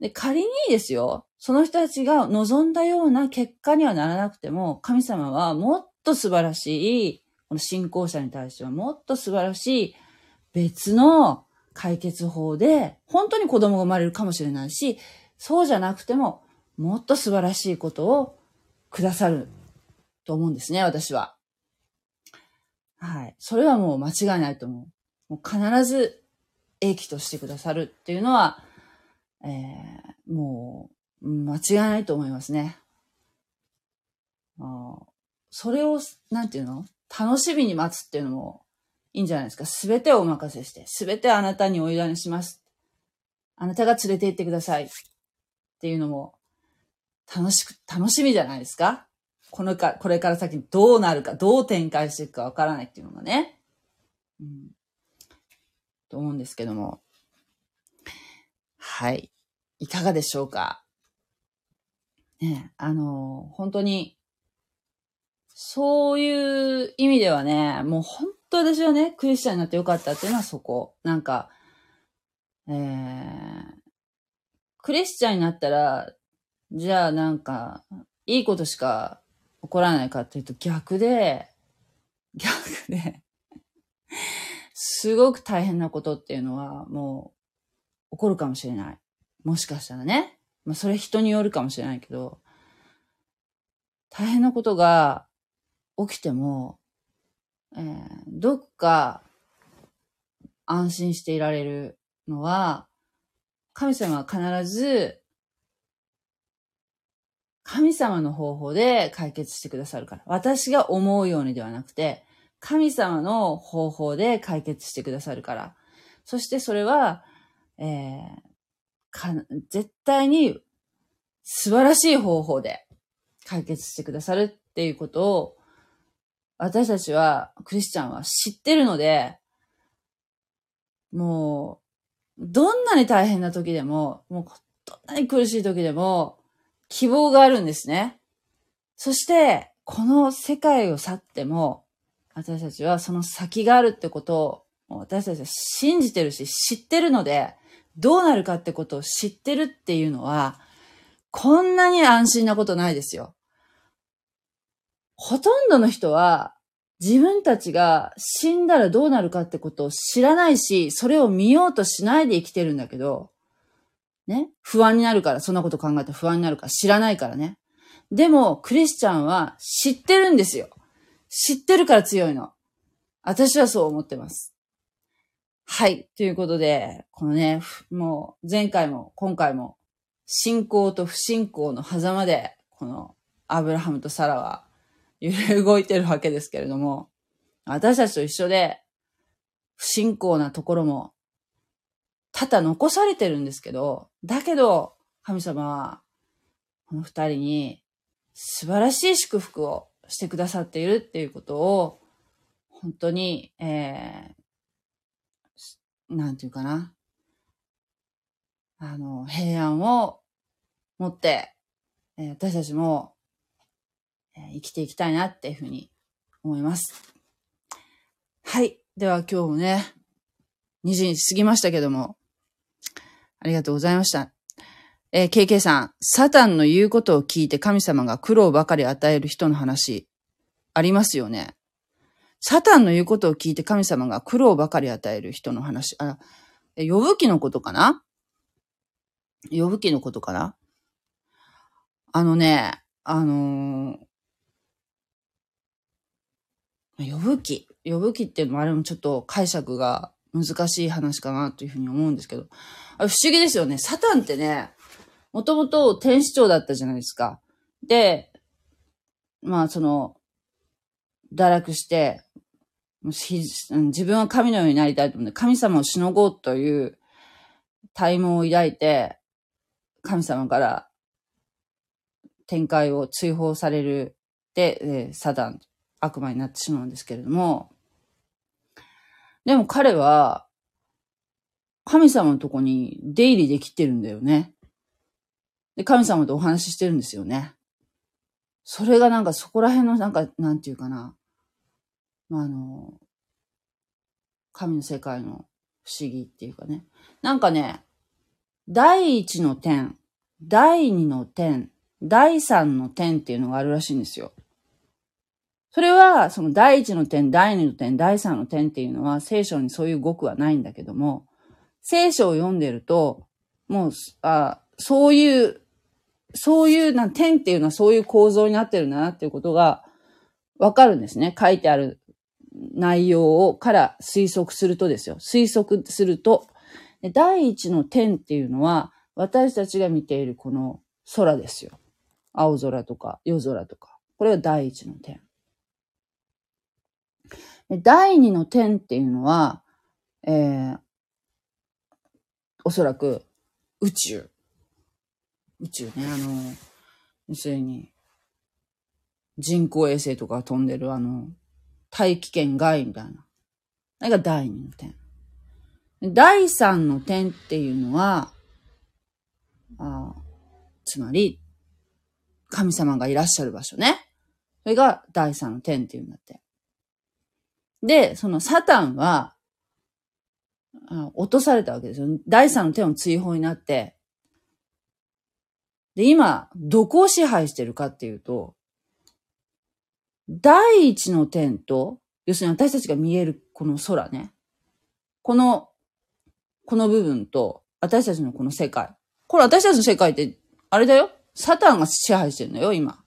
で、仮にですよ、その人たちが望んだような結果にはならなくても、神様はもっと素晴らしい、この信仰者に対してはもっと素晴らしい別の解決法で、本当に子供が生まれるかもしれないし、そうじゃなくても、もっと素晴らしいことをくださると思うんですね、私は。はい。それはもう間違いないと思う。もう必ず英気としてくださるっていうのは、えー、もう、間違いないと思いますね。あそれを、なんていうの？楽しみに待つっていうのもいいんじゃないですか。すべてをお任せして、すべてあなたにお委ねします。あなたが連れて行ってください。っていうのも、楽しく、楽しみじゃないですかこのか、これから先どうなるか、どう展開していくかわからないっていうのがね。うん。と思うんですけども。はい。いかがでしょうか？ねあの、本当に、そういう意味ではね、もう本当私はね、クリスチャンになってよかったっていうのはそこ。なんか、えー、クリスチャンになったら、じゃあなんか、いいことしか起こらないかっていうと逆で、逆ですごく大変なことっていうのはもう起こるかもしれない。もしかしたらね。まあそれ人によるかもしれないけど、大変なことが起きても、えー、どっか安心していられるのは、神様は必ず、神様の方法で解決してくださるから。私が思うようにではなくて、神様の方法で解決してくださるから。そしてそれは、えー、か、絶対に素晴らしい方法で解決してくださるっていうことを、私たちは、クリスチャンは知ってるので、もう、どんなに大変な時でも、もう、どんなに苦しい時でも、希望があるんですね。そして、この世界を去っても、私たちはその先があるってことを、私たちは信じてるし、知ってるので、どうなるかってことを知ってるっていうのは、こんなに安心なことないですよ。ほとんどの人は、自分たちが死んだらどうなるかってことを知らないし、それを見ようとしないで生きてるんだけど、ね、不安になるから、そんなこと考えて不安になるから、知らないからね。でも、クリスチャンは知ってるんですよ。知ってるから強いの。私はそう思ってます。はい。ということで、このね、もう前回も今回も信仰と不信仰の狭間で、このアブラハムとサラは揺れ動いてるわけですけれども、私たちと一緒で不信仰なところも多々残されてるんですけど、だけど神様はこの二人に素晴らしい祝福をしてくださっているっていうことを、本当に、えー、なんていうかな。あの、平安を持って、えー、私たちも、えー、生きていきたいなっていうふうに思います。はい。では今日もね、2時に過ぎましたけども、ありがとうございました。えー、KK さん、サタンの言うことを聞いて神様が苦労ばかり与える人の話、ありますよね。サタンの言うことを聞いて神様が苦労ばかり与える人の話、あ、呼ぶ記のことかな？呼ぶ記のことかな？あのね、あのー、呼ぶ記。呼ぶ記っていうのもあれもちょっと解釈が難しい話かなというふうに思うんですけど、あ不思議ですよね。サタンってね、もともと天使長だったじゃないですか。で、まあその、堕落して、自分は神のようになりたいと思って、神様をしのごうという体毛を抱いて、神様から展開を追放されるで、えー、サダン、悪魔になってしまうんですけれども、でも彼は、神様のとこに出入りできてるんだよね。で、神様とお話ししてるんですよね。それがなんかそこら辺のなんか、なんていうかな。まあ、あの、神の世界の不思議っていうかね。なんかね、第一の点、第二の点、第三の点っていうのがあるらしいんですよ。それは、その第一の点、第二の点、第三の点っていうのは聖書にそういう語句はないんだけども、聖書を読んでると、もう、あそういうそういうな、点っていうのはそういう構造になってるんだなっていうことがわかるんですね。書いてある内容をから推測するとですよ。推測すると、第一の点っていうのは私たちが見ているこの空ですよ。青空とか夜空とか。これが第一の点。第二の点っていうのは、えー、おそらく宇宙。宇宙ね、あの、要するに、人工衛星とか飛んでるあの、大気圏外みたいな。あれが第二の点。第三の点っていうのは、あつまり、神様がいらっしゃる場所ね。それが第三の点っていうんだって。で、そのサタンは、あ落とされたわけですよ。第三の点を追放になって、で、今、どこを支配してるかっていうと、第一の点と、要するに私たちが見えるこの空ね。この、この部分と、私たちのこの世界。これ私たちの世界って、あれだよ。サタンが支配してるのよ、今。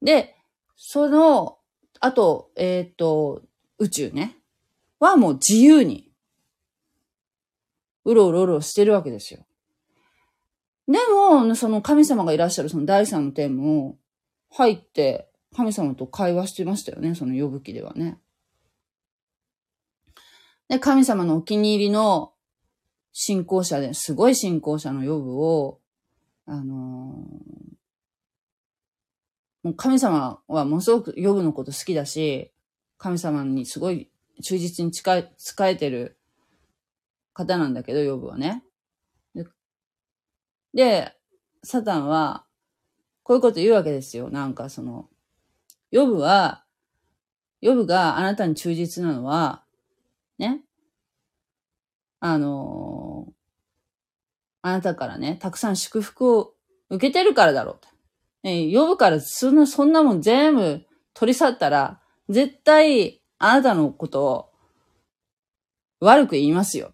で、その、あと、えっ、ー、と、宇宙ね。はもう自由に、うろうろうろしてるわけですよ。でも、その神様がいらっしゃるその第三の点も入って神様と会話してましたよね、その呼ぶ記ではね。で、神様のお気に入りの信仰者で、すごい信仰者のヨブを、あのーもう神様はものすごくヨブのこと好きだし、神様にすごい忠実に使え、使えてる方なんだけど、ヨブはね。でサタンは、こういうこと言うわけですよ。なんかその、ヨブは、ヨブがあなたに忠実なのは、ね。あのーあなたからね、たくさん祝福を受けてるからだろうと。ね、ヨブからそんな、そんなもん全部取り去ったら、絶対あなたのことを悪く言いますよ。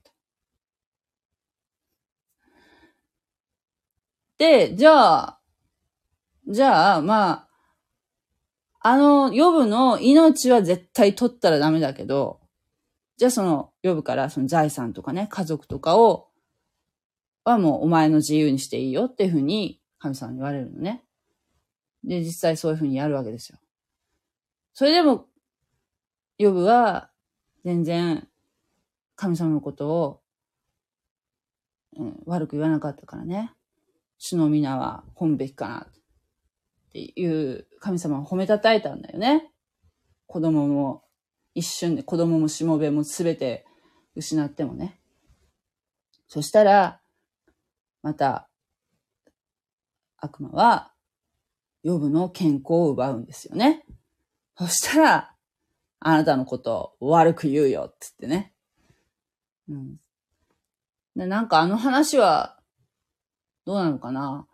で、じゃあ、じゃあ、まあ、あの、ヨブの命は絶対取ったらダメだけど、じゃあその、ヨブからその財産とかね、家族とかを、はもうお前の自由にしていいよっていうふうに神様に言われるのね。で、実際そういうふうにやるわけですよ。それでも、ヨブは全然神様のことを、うん、悪く言わなかったからね。主の皆は褒むべきかなっていう神様を褒めたたえたんだよね。子供も一瞬で子供もしもべもすべて失ってもね。そしたら、また、悪魔は、ヨブの健康を奪うんですよね。そしたら、あなたのことを悪く言うよって言ってね。うん。で、なんかあの話は、どうなのかな？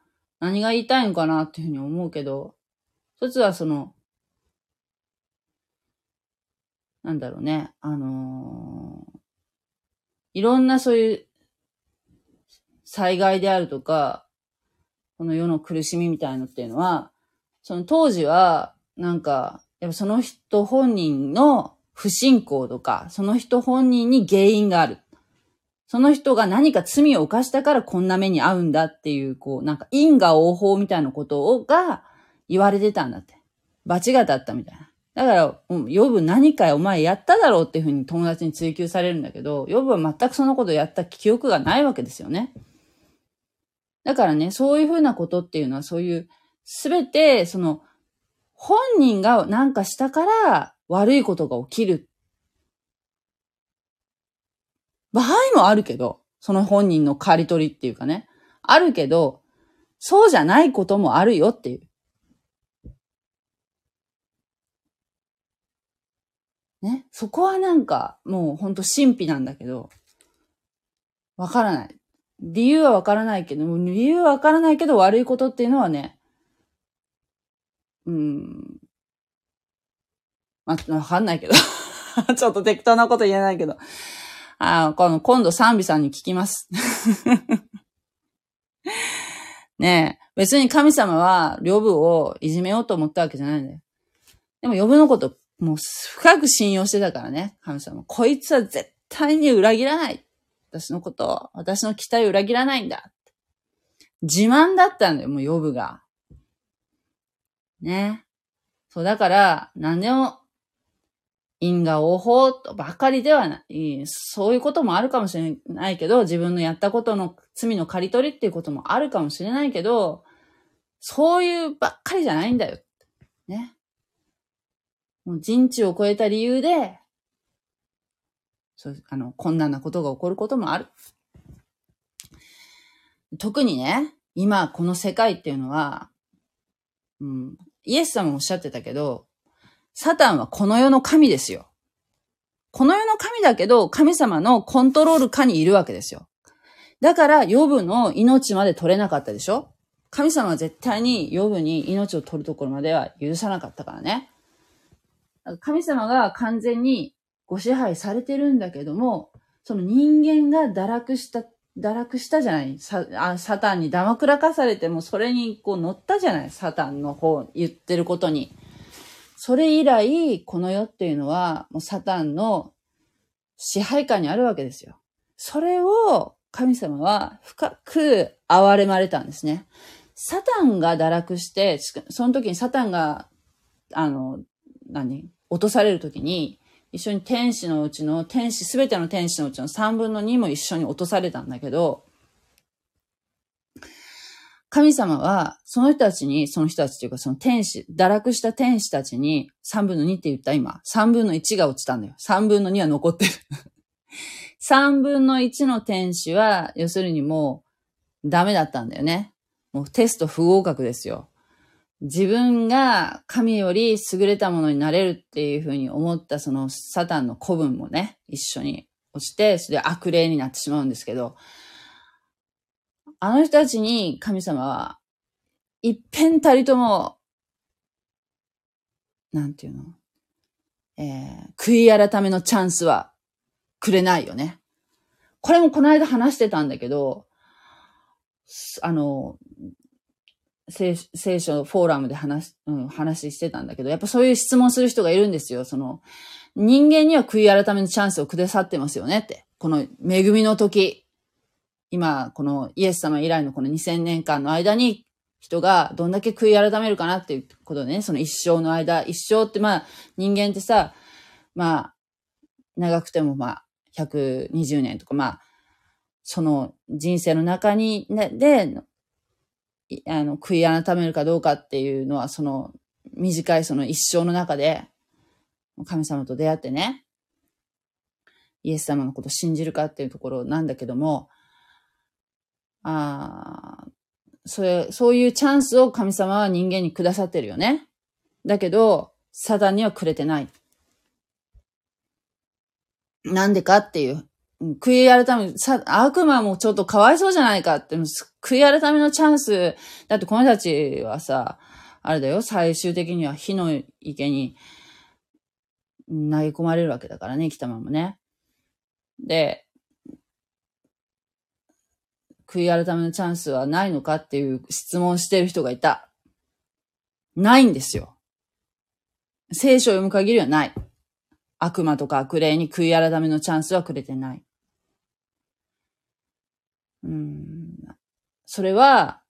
何が言いたいのかなっていうふうに思うけど、一つはその、なんだろうね、あのーいろんなそういう災害であるとか、この世の苦しみみたいのっていうのは、その当時は、なんか、やっぱその人本人の不信仰とか、その人本人に原因がある。その人が何か罪を犯したからこんな目に遭うんだっていう、こう、なんか因果応報みたいなことをが言われてたんだって。罰が当たったみたいな。だから、うんヨブ何かお前やっただろうっていうふうに友達に追求されるんだけど、ヨブは全くそのことやった記憶がないわけですよね。だからね、そういうふうなことっていうのはそういう、すべて、その、本人が何かしたから悪いことが起きる。場合もあるけど、その本人の刈り取りっていうかね。あるけど、そうじゃないこともあるよっていう。ね。そこはなんか、もうほんと神秘なんだけど、わからない。理由はわからないけど、理由はわからないけど悪いことっていうのはね、うん。まあ、わかんないけど。ちょっと適当なこと言えないけど。あこの、今度賛美さんに聞きます。ねえ、別に神様は、両部をいじめようと思ったわけじゃないんだよ。でも、呼ぶのこと、もう深く信用してたからね、神様。こいつは絶対に裏切らない。私のことを、私の期待を裏切らないんだ。自慢だったんだよ、もう呼ぶが。ね。そう、だから、何でも、因果応報とばかりではない。そういうこともあるかもしれないけど、自分のやったことの罪の刈り取りっていうこともあるかもしれないけど、そういうばっかりじゃないんだよ。ね。もう人知を超えた理由で、そう、あの、困難なことが起こることもある。特にね、今この世界っていうのは、うん、イエス様もおっしゃってたけど、サタンはこの世の神ですよ。この世の神だけど、神様のコントロール下にいるわけですよ。だから、ヨブの命まで取れなかったでしょ神様は絶対にヨブに命を取るところまでは許さなかったからね。神様が完全にご支配されてるんだけども、その人間が堕落した、堕落したじゃないサあサタンに騙くらかされても、それにこう乗ったじゃないサタンの方、言ってることに。それ以来、この世っていうのは、もうサタンの支配下にあるわけですよ。それを神様は深く憐れまれたんですね。サタンが堕落して、その時にサタンが、あの、何落とされる時に、一緒に天使のうちの、天使、すべての天使のうちの3分の2も一緒に落とされたんだけど、神様は、その人たちに、その人たちというか、その天使、堕落した天使たちに、3分の2って言った今、3分の1が落ちたんだよ。3分の2は残ってる。3分の1の天使は、要するにもう、ダメだったんだよね。もうテスト不合格ですよ。自分が神より優れたものになれるっていうふうに思ったそのサタンの古文もね、一緒に落ちて、それで悪霊になってしまうんですけど、あの人たちに神様は、一遍たりとも、なんていうの？えー、悔い改めのチャンスはくれないよね。これもこの間話してたんだけど、あの、聖書フォーラムで話、うん、話してたんだけど、やっぱそういう質問する人がいるんですよ。その、人間には悔い改めのチャンスをくださってますよねって。この恵みの時。今、このイエス様以来のこの2000年間の間に、人がどんだけ悔い改めるかなっていうことでね、その一生の間、一生ってまあ、人間ってさ、まあ、長くてもまあ、120年とかまあ、その人生の中に、ね、で、あの、悔い改めるかどうかっていうのは、その、短いその一生の中で、神様と出会ってね、イエス様のことを信じるかっていうところなんだけども、ああ、それ、そういうチャンスを神様は人間にくださってるよね。だけど、サタンにはくれてない。なんでかっていう悔い改め、悪魔もちょっとかわいそうじゃないかって、悔い改めのチャンス、だってこの人たちはさ、あれだよ、最終的には火の池に投げ込まれるわけだからね、生きたままね。で、悔い改めのチャンスはないのかっていう質問してる人がいた。ないんですよ。聖書を読む限りはない。悪魔とか悪霊に悔い改めのチャンスはくれてない。うん。それは、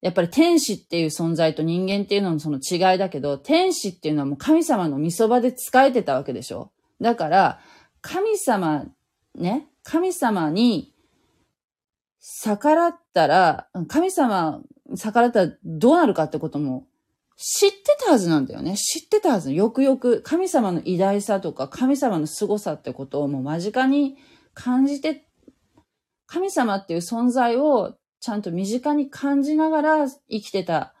やっぱり天使っていう存在と人間っていうののその違いだけど、天使っていうのはもう神様の見そばで仕えてたわけでしょだから、神様、ね、神様に逆らったら、神様逆らったらどうなるかってことも知ってたはずなんだよね。知ってたはず。よくよく神様の偉大さとか神様の凄さってことをもう間近に感じて神様っていう存在をちゃんと身近に感じながら生きてた。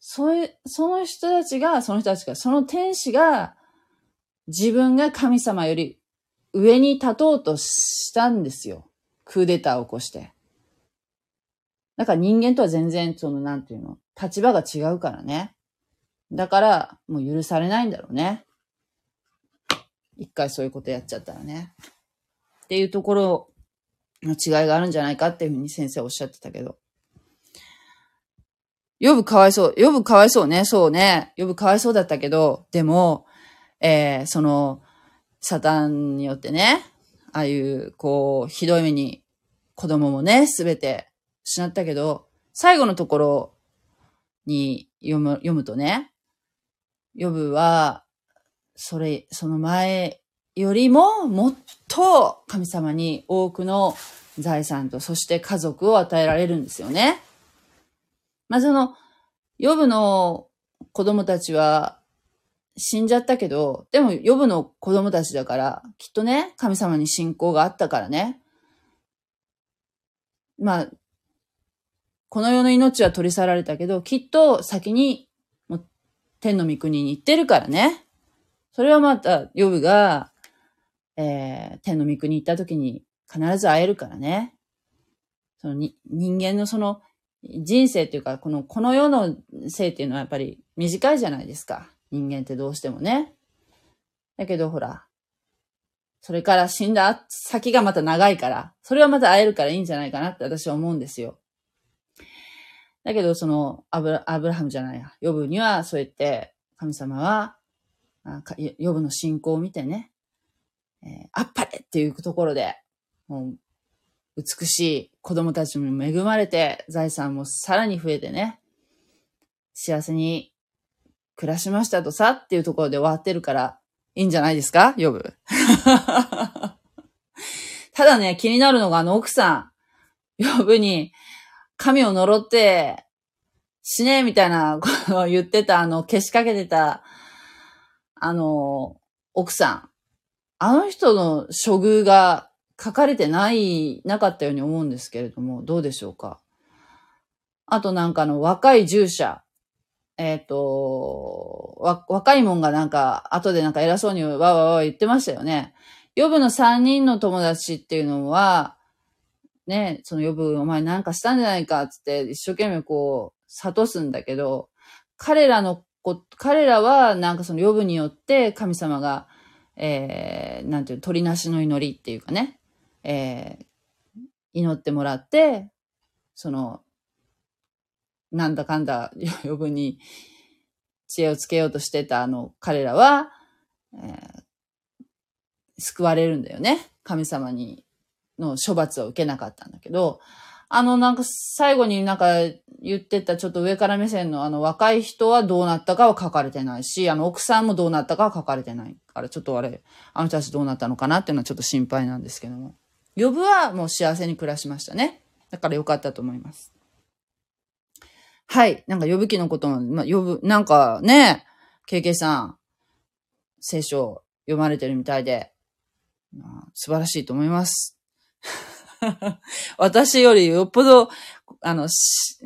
そういう、その人たちが、その人たちが、その天使が、自分が神様より上に立とうとしたんですよ。クーデターを起こして。だから人間とは全然、その、なんていうの、立場が違うからね。だから、もう許されないんだろうね。一回そういうことやっちゃったらね。っていうところの違いがあるんじゃないかっていうふうに先生おっしゃってたけど。呼ぶかわいそう。呼ぶかわいそうね。そうね。呼ぶかわいそうだったけど、でも、えー、その、サタンによってね、ああいう、こう、ひどい目に子供もね、すべて失ったけど、最後のところに読む、読むとね、呼ぶは、それ、その前よりももっと神様に多くの財産とそして家族を与えられるんですよね。まあ、その、ヨブの子供たちは死んじゃったけど、でもヨブの子供たちだから、きっとね、神様に信仰があったからね。まあ、この世の命は取り去られたけど、きっと先にもう天の御国に行ってるからね。それはまた、ヨブがえー、天の御国に行った時に必ず会えるからね。そのに人間のその人生っていうか、この、この世の生っていうのはやっぱり短いじゃないですか。人間ってどうしてもね。だけどほら、それから死んだ先がまた長いから、それはまた会えるからいいんじゃないかなって私は思うんですよ。だけど、その、アブラ、アブラハムじゃないや、ヨブにはそうやって神様は、ヨブの信仰を見てね、えー、あっぱれっていうところで、もう、美しい子供たちも恵まれて、財産もさらに増えてね、幸せに暮らしましたとさっていうところで終わってるから、いいんじゃないですか？呼ぶ。ただね、気になるのがあの奥さん、呼ぶに、神を呪って、死ねみたいなことを言ってた、あの、消しかけてた、あの、奥さん。あの人の処遇が書かれてない、なかったように思うんですけれども、どうでしょうか？あとなんかの若い従者。えっ、ー、と、若いもんがなんか、後でなんか偉そうにわわわ言ってましたよね。ヨブの三人の友達っていうのは、ね、そのヨブお前なんかしたんじゃないかって一生懸命こう、悟すんだけど、彼らのこ、彼らはなんかそのヨブによって神様が、えー、なんていう、鳥なしの祈りっていうかね、えー、祈ってもらって、その、なんだかんだ 呼ぶに知恵をつけようとしてたあの彼らは、えー、救われるんだよね。神様にの処罰を受けなかったんだけど、あのなんか最後になんか言ってたちょっと上から目線のあの若い人はどうなったかは書かれてないし、あの奥さんもどうなったかは書かれてないからちょっとあれ、あの人たちどうなったのかな？っていうのはちょっと心配なんですけども。呼ぶはもう幸せに暮らしましたね。だからよかったと思います。はい。なんか呼ぶ気のことも、まあ、呼ぶ、なんかね、KK さん、聖書読まれてるみたいで、まあ、素晴らしいと思います。私よりよっぽど、あの、し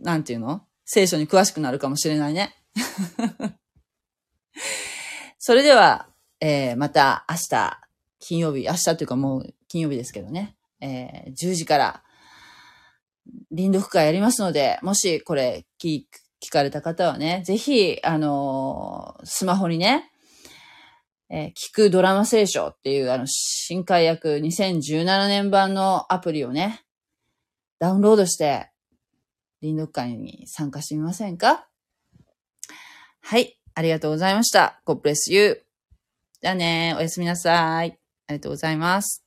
なんていうの？聖書に詳しくなるかもしれないね。それでは、えー、また明日、金曜日、明日というかもう金曜日ですけどね、えー、10時から臨読会やりますので、もしこれ聞かれた方はね、ぜひ、あのー、スマホにね、えー、聞くドラマ聖書っていう、あの、新海訳2017年版のアプリをね、ダウンロードして、臨読会に参加してみませんか？はい。ありがとうございました。God bless you. じゃあね、おやすみなさい。ありがとうございます。